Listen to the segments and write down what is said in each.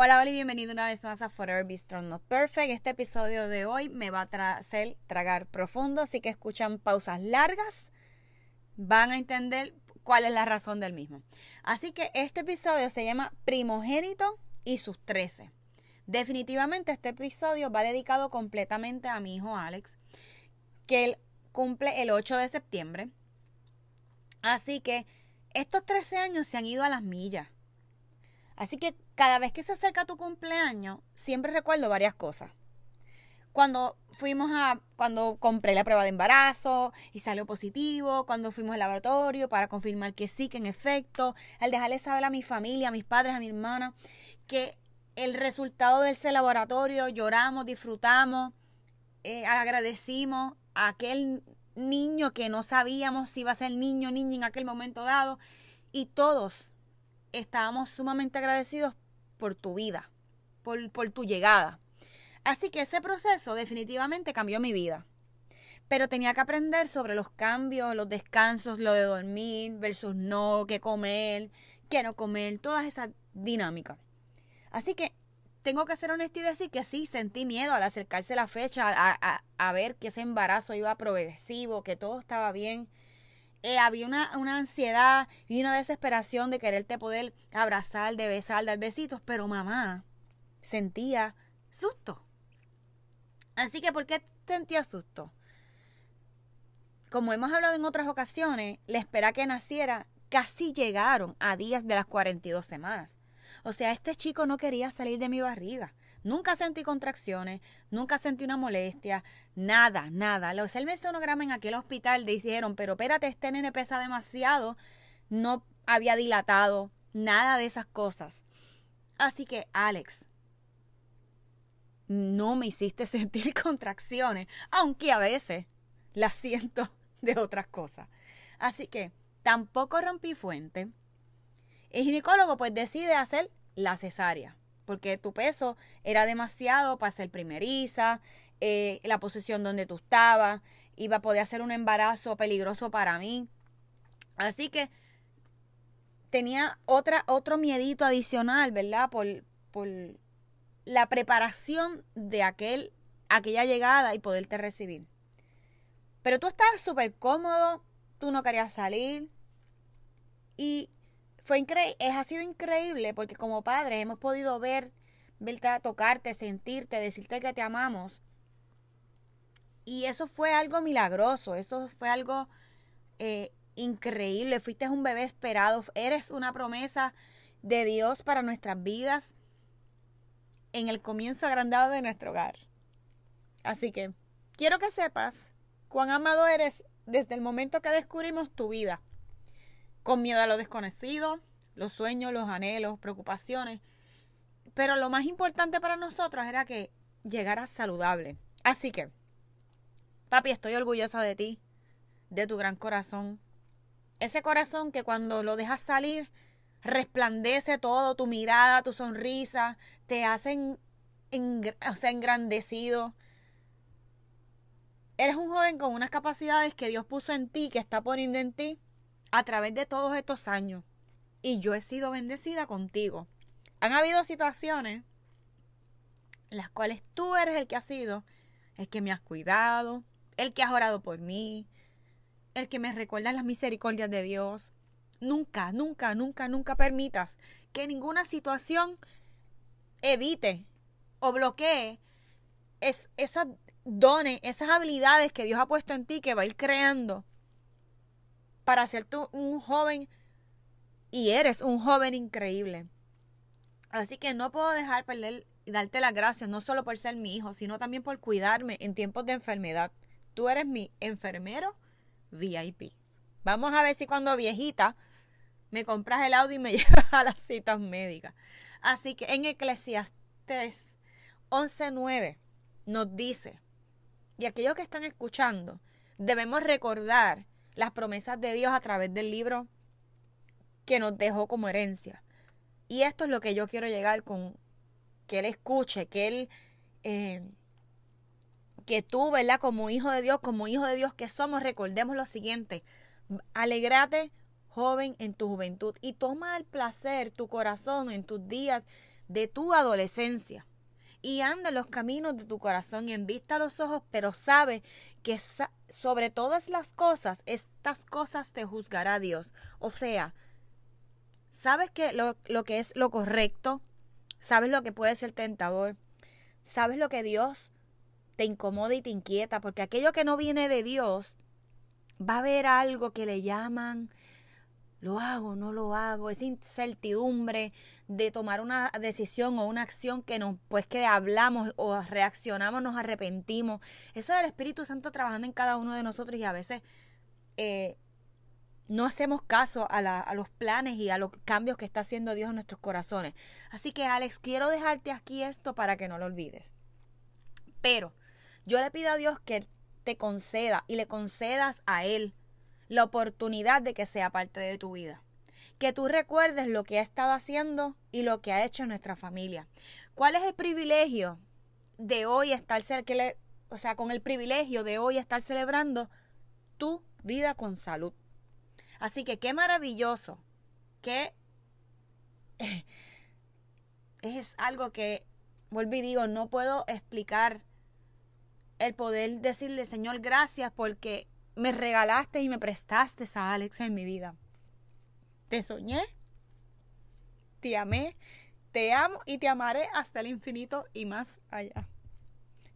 Hola, hola y bienvenido una vez más a Forever Be Strong Not Perfect. Este episodio de hoy me va a hacer tragar profundo, así que escuchan pausas largas, van a entender cuál es la razón del mismo. Así que este episodio se llama Primogénito y sus trece. Definitivamente este episodio va dedicado completamente a mi hijo Alex, que él cumple el 8 de septiembre. Así que estos 13 años se han ido a las millas. Así que cada vez que se acerca tu cumpleaños, siempre recuerdo varias cosas. Cuando fuimos a, cuando compré la prueba de embarazo y salió positivo, cuando fuimos al laboratorio para confirmar que sí, que en efecto, al dejarle saber a mi familia, a mis padres, a mi hermana, que el resultado de ese laboratorio, lloramos, disfrutamos, eh, agradecimos a aquel niño que no sabíamos si iba a ser niño o niña en aquel momento dado, y todos estábamos sumamente agradecidos por tu vida, por, por tu llegada. Así que ese proceso definitivamente cambió mi vida. Pero tenía que aprender sobre los cambios, los descansos, lo de dormir versus no, qué comer, qué no comer, todas esas dinámicas. Así que tengo que ser honesta y decir que sí, sentí miedo al acercarse la fecha, a, a ver que ese embarazo iba progresivo, que todo estaba bien. Eh, había una, una, ansiedad y una desesperación de quererte poder abrazar, de besar, dar besitos, pero mamá sentía susto. Así que, ¿por qué sentía susto? Como hemos hablado en otras ocasiones, la espera que naciera casi llegaron a días de las 42 semanas. O sea, este chico no quería salir de mi barriga. Nunca sentí contracciones, nunca sentí una molestia, nada, nada. Los el sonograma en aquel hospital dijeron, pero espérate, este nene pesa demasiado, no había dilatado, nada de esas cosas. Así que, Alex, no me hiciste sentir contracciones, aunque a veces las siento de otras cosas. Así que tampoco rompí fuente. El ginecólogo pues decide hacer la cesárea porque tu peso era demasiado para ser primeriza, eh, la posición donde tú estabas, iba a poder hacer un embarazo peligroso para mí. Así que tenía otra, otro miedito adicional, ¿verdad? Por, por la preparación de aquel, aquella llegada y poderte recibir. Pero tú estabas súper cómodo, tú no querías salir y fue increíble, ha sido increíble porque como padres hemos podido ver, verte, tocarte, sentirte, decirte que te amamos. Y eso fue algo milagroso, eso fue algo eh, increíble. Fuiste un bebé esperado, eres una promesa de Dios para nuestras vidas en el comienzo agrandado de nuestro hogar. Así que quiero que sepas cuán amado eres desde el momento que descubrimos tu vida. Con miedo a lo desconocido, los sueños, los anhelos, preocupaciones. Pero lo más importante para nosotros era que llegaras saludable. Así que, papi, estoy orgullosa de ti, de tu gran corazón. Ese corazón que cuando lo dejas salir, resplandece todo, tu mirada, tu sonrisa, te hacen engrandecido. Eres un joven con unas capacidades que Dios puso en ti, que está poniendo en ti a través de todos estos años. Y yo he sido bendecida contigo. Han habido situaciones en las cuales tú eres el que has sido, el que me has cuidado, el que has orado por mí, el que me recuerda las misericordias de Dios. Nunca, nunca, nunca, nunca permitas que ninguna situación evite o bloquee es, esas dones, esas habilidades que Dios ha puesto en ti que va a ir creando para ser tú un joven y eres un joven increíble. Así que no puedo dejar perder y darte las gracias, no solo por ser mi hijo, sino también por cuidarme en tiempos de enfermedad. Tú eres mi enfermero VIP. Vamos a ver si cuando viejita me compras el audio y me llevas a las citas médicas. Así que en Eclesiastes 11.9 nos dice, y aquellos que están escuchando, debemos recordar las promesas de Dios a través del libro que nos dejó como herencia. Y esto es lo que yo quiero llegar con que Él escuche, que Él, eh, que tú, ¿verdad? Como hijo de Dios, como hijo de Dios que somos, recordemos lo siguiente, alegrate joven en tu juventud y toma el placer tu corazón en tus días de tu adolescencia y anda en los caminos de tu corazón y en vista los ojos, pero sabe que sobre todas las cosas, estas cosas te juzgará Dios. O sea, sabes que lo, lo que es lo correcto, sabes lo que puede ser tentador, sabes lo que Dios te incomoda y te inquieta, porque aquello que no viene de Dios va a haber algo que le llaman lo hago, no lo hago, esa incertidumbre de tomar una decisión o una acción que nos, pues que hablamos o reaccionamos, nos arrepentimos. Eso es el Espíritu Santo trabajando en cada uno de nosotros y a veces eh, no hacemos caso a, a los planes y a los cambios que está haciendo Dios en nuestros corazones. Así que Alex, quiero dejarte aquí esto para que no lo olvides. Pero yo le pido a Dios que te conceda y le concedas a Él la oportunidad de que sea parte de tu vida. Que tú recuerdes lo que ha estado haciendo y lo que ha hecho nuestra familia. ¿Cuál es el privilegio de hoy estar sea, con el privilegio de hoy estar celebrando tu vida con salud? Así que qué maravilloso, que es algo que, vuelvo y digo, no puedo explicar el poder decirle, Señor, gracias porque me regalaste y me prestaste a Alex en mi vida. Te soñé, te amé, te amo y te amaré hasta el infinito y más allá.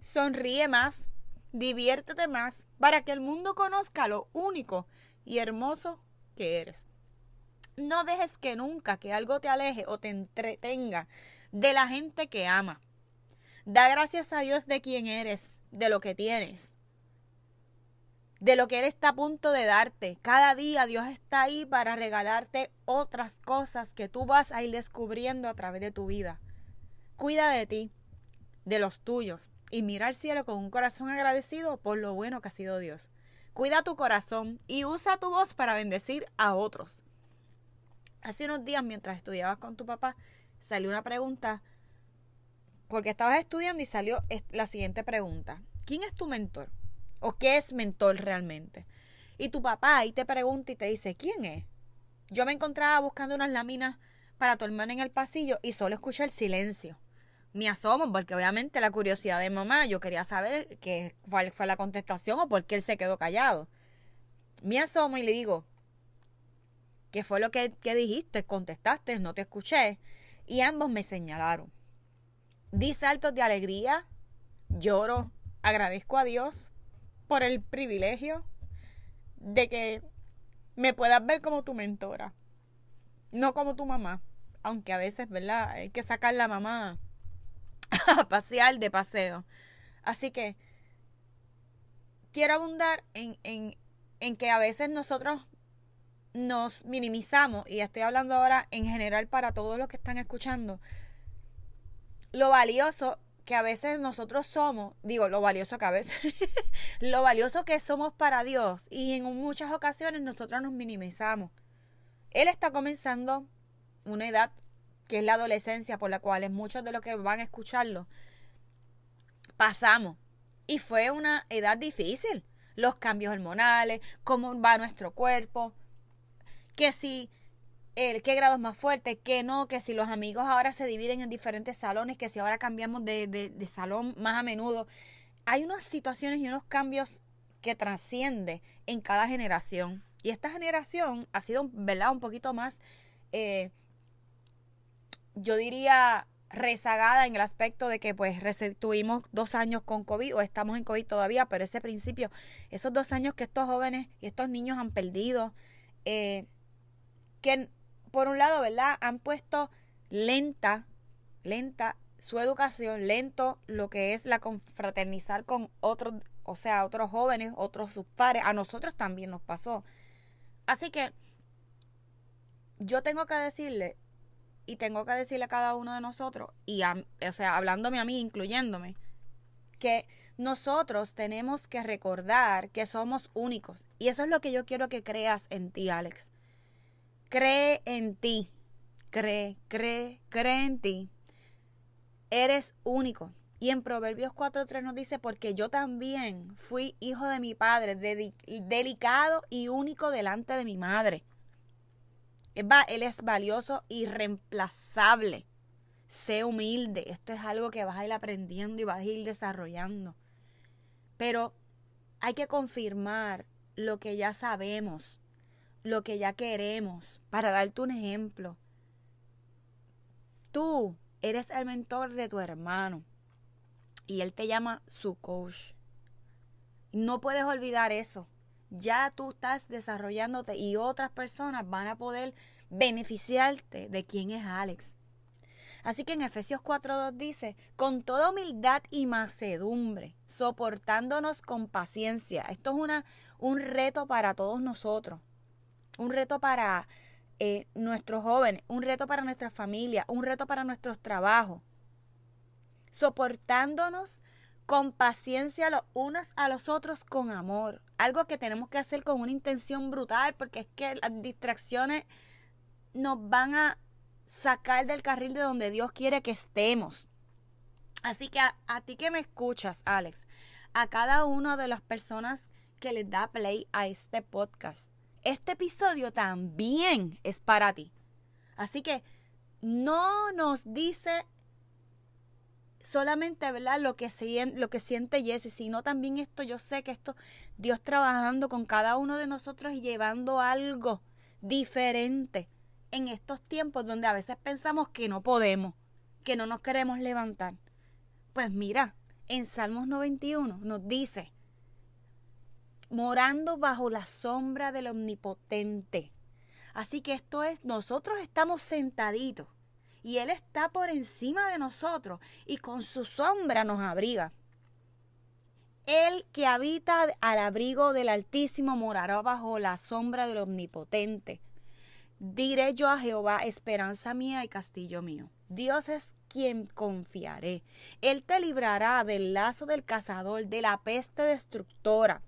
Sonríe más, diviértete más, para que el mundo conozca lo único y hermoso que eres. No dejes que nunca que algo te aleje o te entretenga de la gente que ama. Da gracias a Dios de quien eres, de lo que tienes de lo que Él está a punto de darte. Cada día Dios está ahí para regalarte otras cosas que tú vas a ir descubriendo a través de tu vida. Cuida de ti, de los tuyos, y mira al cielo con un corazón agradecido por lo bueno que ha sido Dios. Cuida tu corazón y usa tu voz para bendecir a otros. Hace unos días, mientras estudiabas con tu papá, salió una pregunta, porque estabas estudiando y salió la siguiente pregunta. ¿Quién es tu mentor? ¿O qué es mentor realmente? Y tu papá ahí te pregunta y te dice, ¿quién es? Yo me encontraba buscando unas láminas para tu hermana en el pasillo y solo escuché el silencio. Me asomo porque obviamente la curiosidad de mamá, yo quería saber qué, cuál fue la contestación o por qué él se quedó callado. Me asomo y le digo, ¿qué fue lo que, que dijiste? Contestaste, no te escuché. Y ambos me señalaron. Di saltos de alegría, lloro, agradezco a Dios por el privilegio de que me puedas ver como tu mentora, no como tu mamá. Aunque a veces, ¿verdad? Hay que sacar la mamá a pasear de paseo. Así que quiero abundar en, en, en que a veces nosotros nos minimizamos, y estoy hablando ahora en general para todos los que están escuchando, lo valioso que a veces nosotros somos, digo, lo valioso que a veces, lo valioso que somos para Dios y en muchas ocasiones nosotros nos minimizamos. Él está comenzando una edad que es la adolescencia por la cual muchos de los que van a escucharlo pasamos. Y fue una edad difícil. Los cambios hormonales, cómo va nuestro cuerpo, que si el qué grado es más fuerte, qué no, que si los amigos ahora se dividen en diferentes salones, que si ahora cambiamos de, de, salón más a menudo. Hay unas situaciones y unos cambios que trasciende en cada generación. Y esta generación ha sido, ¿verdad? Un poquito más, eh, yo diría, rezagada en el aspecto de que pues tuvimos dos años con COVID o estamos en COVID todavía, pero ese principio, esos dos años que estos jóvenes y estos niños han perdido, eh, que por un lado, ¿verdad? Han puesto lenta, lenta su educación, lento lo que es la confraternizar con otros, o sea, otros jóvenes, otros sus pares. A nosotros también nos pasó. Así que yo tengo que decirle, y tengo que decirle a cada uno de nosotros, y o sea, hablándome a mí, incluyéndome, que nosotros tenemos que recordar que somos únicos. Y eso es lo que yo quiero que creas en ti, Alex. Cree en ti. Cree, cree, cree en ti. Eres único. Y en Proverbios 4.3 nos dice, porque yo también fui hijo de mi padre, delicado y único delante de mi madre. Él es valioso y reemplazable. Sé humilde. Esto es algo que vas a ir aprendiendo y vas a ir desarrollando. Pero hay que confirmar lo que ya sabemos lo que ya queremos. Para darte un ejemplo, tú eres el mentor de tu hermano y él te llama su coach. No puedes olvidar eso. Ya tú estás desarrollándote y otras personas van a poder beneficiarte de quién es Alex. Así que en Efesios 4.2 dice, con toda humildad y macedumbre, soportándonos con paciencia. Esto es una, un reto para todos nosotros un reto para eh, nuestros jóvenes, un reto para nuestra familia, un reto para nuestros trabajos. Soportándonos con paciencia los unos a los otros con amor. Algo que tenemos que hacer con una intención brutal porque es que las distracciones nos van a sacar del carril de donde Dios quiere que estemos. Así que a, a ti que me escuchas, Alex, a cada una de las personas que les da play a este podcast, este episodio también es para ti. Así que no nos dice solamente ¿verdad? Lo, que lo que siente Jesse, sino también esto, yo sé que esto, Dios trabajando con cada uno de nosotros y llevando algo diferente en estos tiempos donde a veces pensamos que no podemos, que no nos queremos levantar. Pues mira, en Salmos 91 nos dice, morando bajo la sombra del omnipotente. Así que esto es, nosotros estamos sentaditos y Él está por encima de nosotros y con su sombra nos abriga. El que habita al abrigo del Altísimo morará bajo la sombra del Omnipotente. Diré yo a Jehová, esperanza mía y castillo mío. Dios es quien confiaré. Él te librará del lazo del cazador, de la peste destructora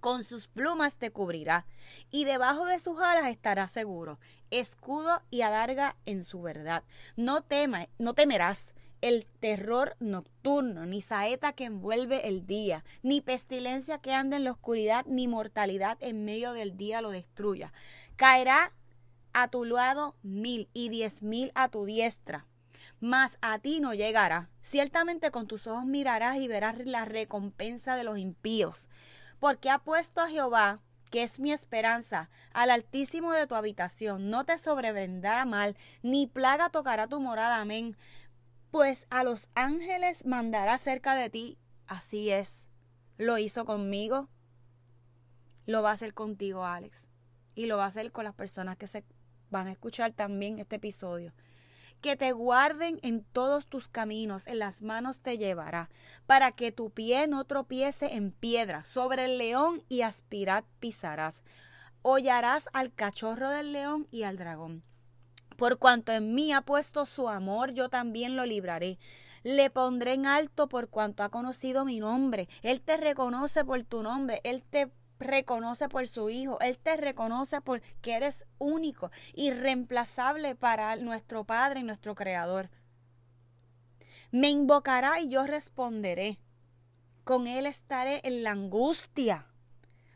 con sus plumas te cubrirá, y debajo de sus alas estarás seguro, escudo y adarga en su verdad. No tema, no temerás el terror nocturno, ni saeta que envuelve el día, ni pestilencia que anda en la oscuridad, ni mortalidad en medio del día lo destruya. Caerá a tu lado mil y diez mil a tu diestra, mas a ti no llegará. Ciertamente con tus ojos mirarás y verás la recompensa de los impíos porque ha puesto a Jehová, que es mi esperanza, al altísimo de tu habitación. No te sobrevendrá mal, ni plaga tocará tu morada. Amén. Pues a los ángeles mandará cerca de ti. Así es. Lo hizo conmigo. Lo va a hacer contigo, Alex. Y lo va a hacer con las personas que se van a escuchar también este episodio. Que te guarden en todos tus caminos, en las manos te llevará, para que tu pie no tropiece en piedra, sobre el león y aspirad pisarás. Hollarás al cachorro del león y al dragón. Por cuanto en mí ha puesto su amor, yo también lo libraré. Le pondré en alto por cuanto ha conocido mi nombre. Él te reconoce por tu nombre. Él te reconoce por su Hijo, Él te reconoce por que eres único, irreemplazable para nuestro Padre y nuestro Creador. Me invocará y yo responderé. Con Él estaré en la angustia.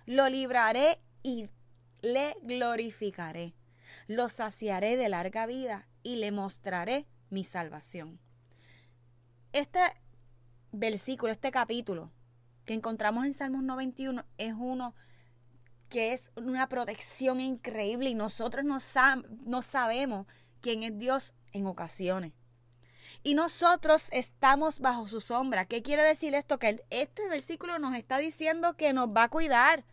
Lo libraré y le glorificaré. Lo saciaré de larga vida y le mostraré mi salvación. Este versículo, este capítulo, que encontramos en Salmos 91 es uno que es una protección increíble y nosotros no, no sabemos quién es Dios en ocasiones. Y nosotros estamos bajo su sombra. ¿Qué quiere decir esto? Que este versículo nos está diciendo que nos va a cuidar.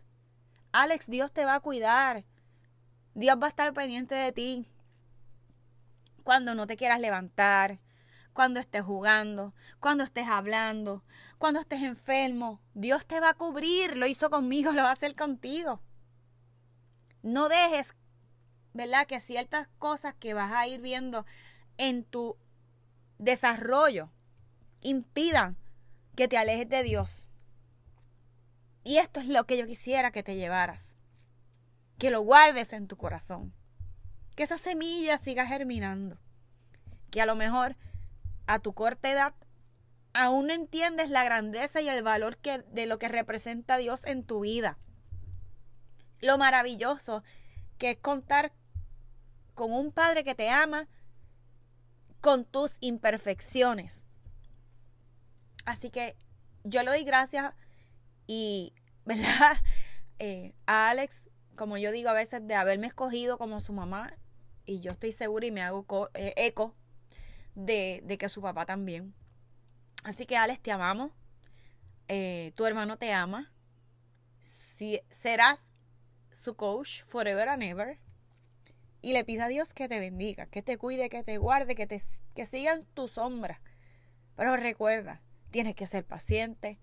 Alex, Dios te va a cuidar. Dios va a estar pendiente de ti. Cuando no te quieras levantar, cuando estés jugando, cuando estés hablando, cuando estés enfermo. Dios te va a cubrir, lo hizo conmigo, lo va a hacer contigo. No dejes, ¿verdad? Que ciertas cosas que vas a ir viendo en tu desarrollo impidan que te alejes de Dios. Y esto es lo que yo quisiera que te llevaras. Que lo guardes en tu corazón. Que esa semilla siga germinando. Que a lo mejor a tu corta edad, aún no entiendes la grandeza y el valor que, de lo que representa Dios en tu vida. Lo maravilloso que es contar con un Padre que te ama con tus imperfecciones. Así que yo le doy gracias y, ¿verdad? Eh, a Alex, como yo digo a veces, de haberme escogido como su mamá. Y yo estoy segura y me hago eh, eco de, que su papá también. Así que Alex, te amamos. Eh, tu hermano te ama. Si, serás su coach forever and ever. Y le pido a Dios que te bendiga, que te cuide, que te guarde, que, te, que sigan tu sombra. Pero recuerda, tienes que ser paciente,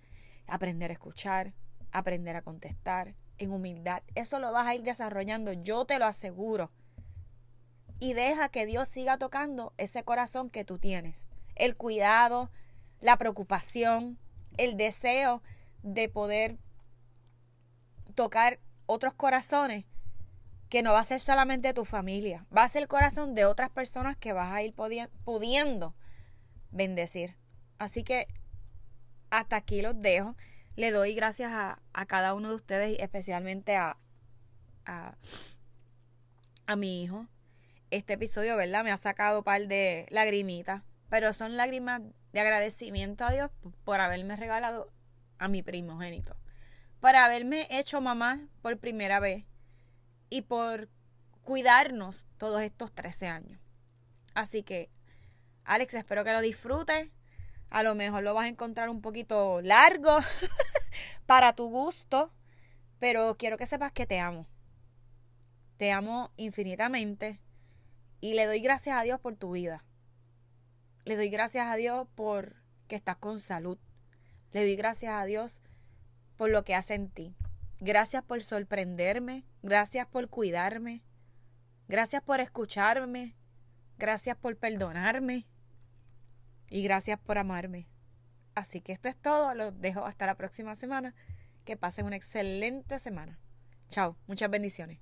aprender a escuchar, aprender a contestar en humildad. Eso lo vas a ir desarrollando, yo te lo aseguro y deja que Dios siga tocando ese corazón que tú tienes. El cuidado, la preocupación, el deseo de poder tocar otros corazones que no va a ser solamente tu familia, va a ser el corazón de otras personas que vas a ir pudiendo bendecir. Así que hasta aquí los dejo. Le doy gracias a, cada uno de ustedes, especialmente a, a, a mi hijo, este episodio, ¿verdad? Me ha sacado un par de lagrimitas, pero son lágrimas de agradecimiento a Dios por haberme regalado a mi primogénito, por haberme hecho mamá por primera vez y por cuidarnos todos estos 13 años. Así que, Alex, espero que lo disfrutes. A lo mejor lo vas a encontrar un poquito largo para tu gusto, pero quiero que sepas que te amo. Te amo infinitamente y le doy gracias a Dios por tu vida. Le doy gracias a Dios por que estás con salud. Le doy gracias a Dios por lo que hace en ti. Gracias por sorprenderme. Gracias por cuidarme. Gracias por escucharme. Gracias por perdonarme. Y gracias por amarme. Así que esto es todo. Los dejo hasta la próxima semana. Que pasen una excelente semana. Chao. Muchas bendiciones.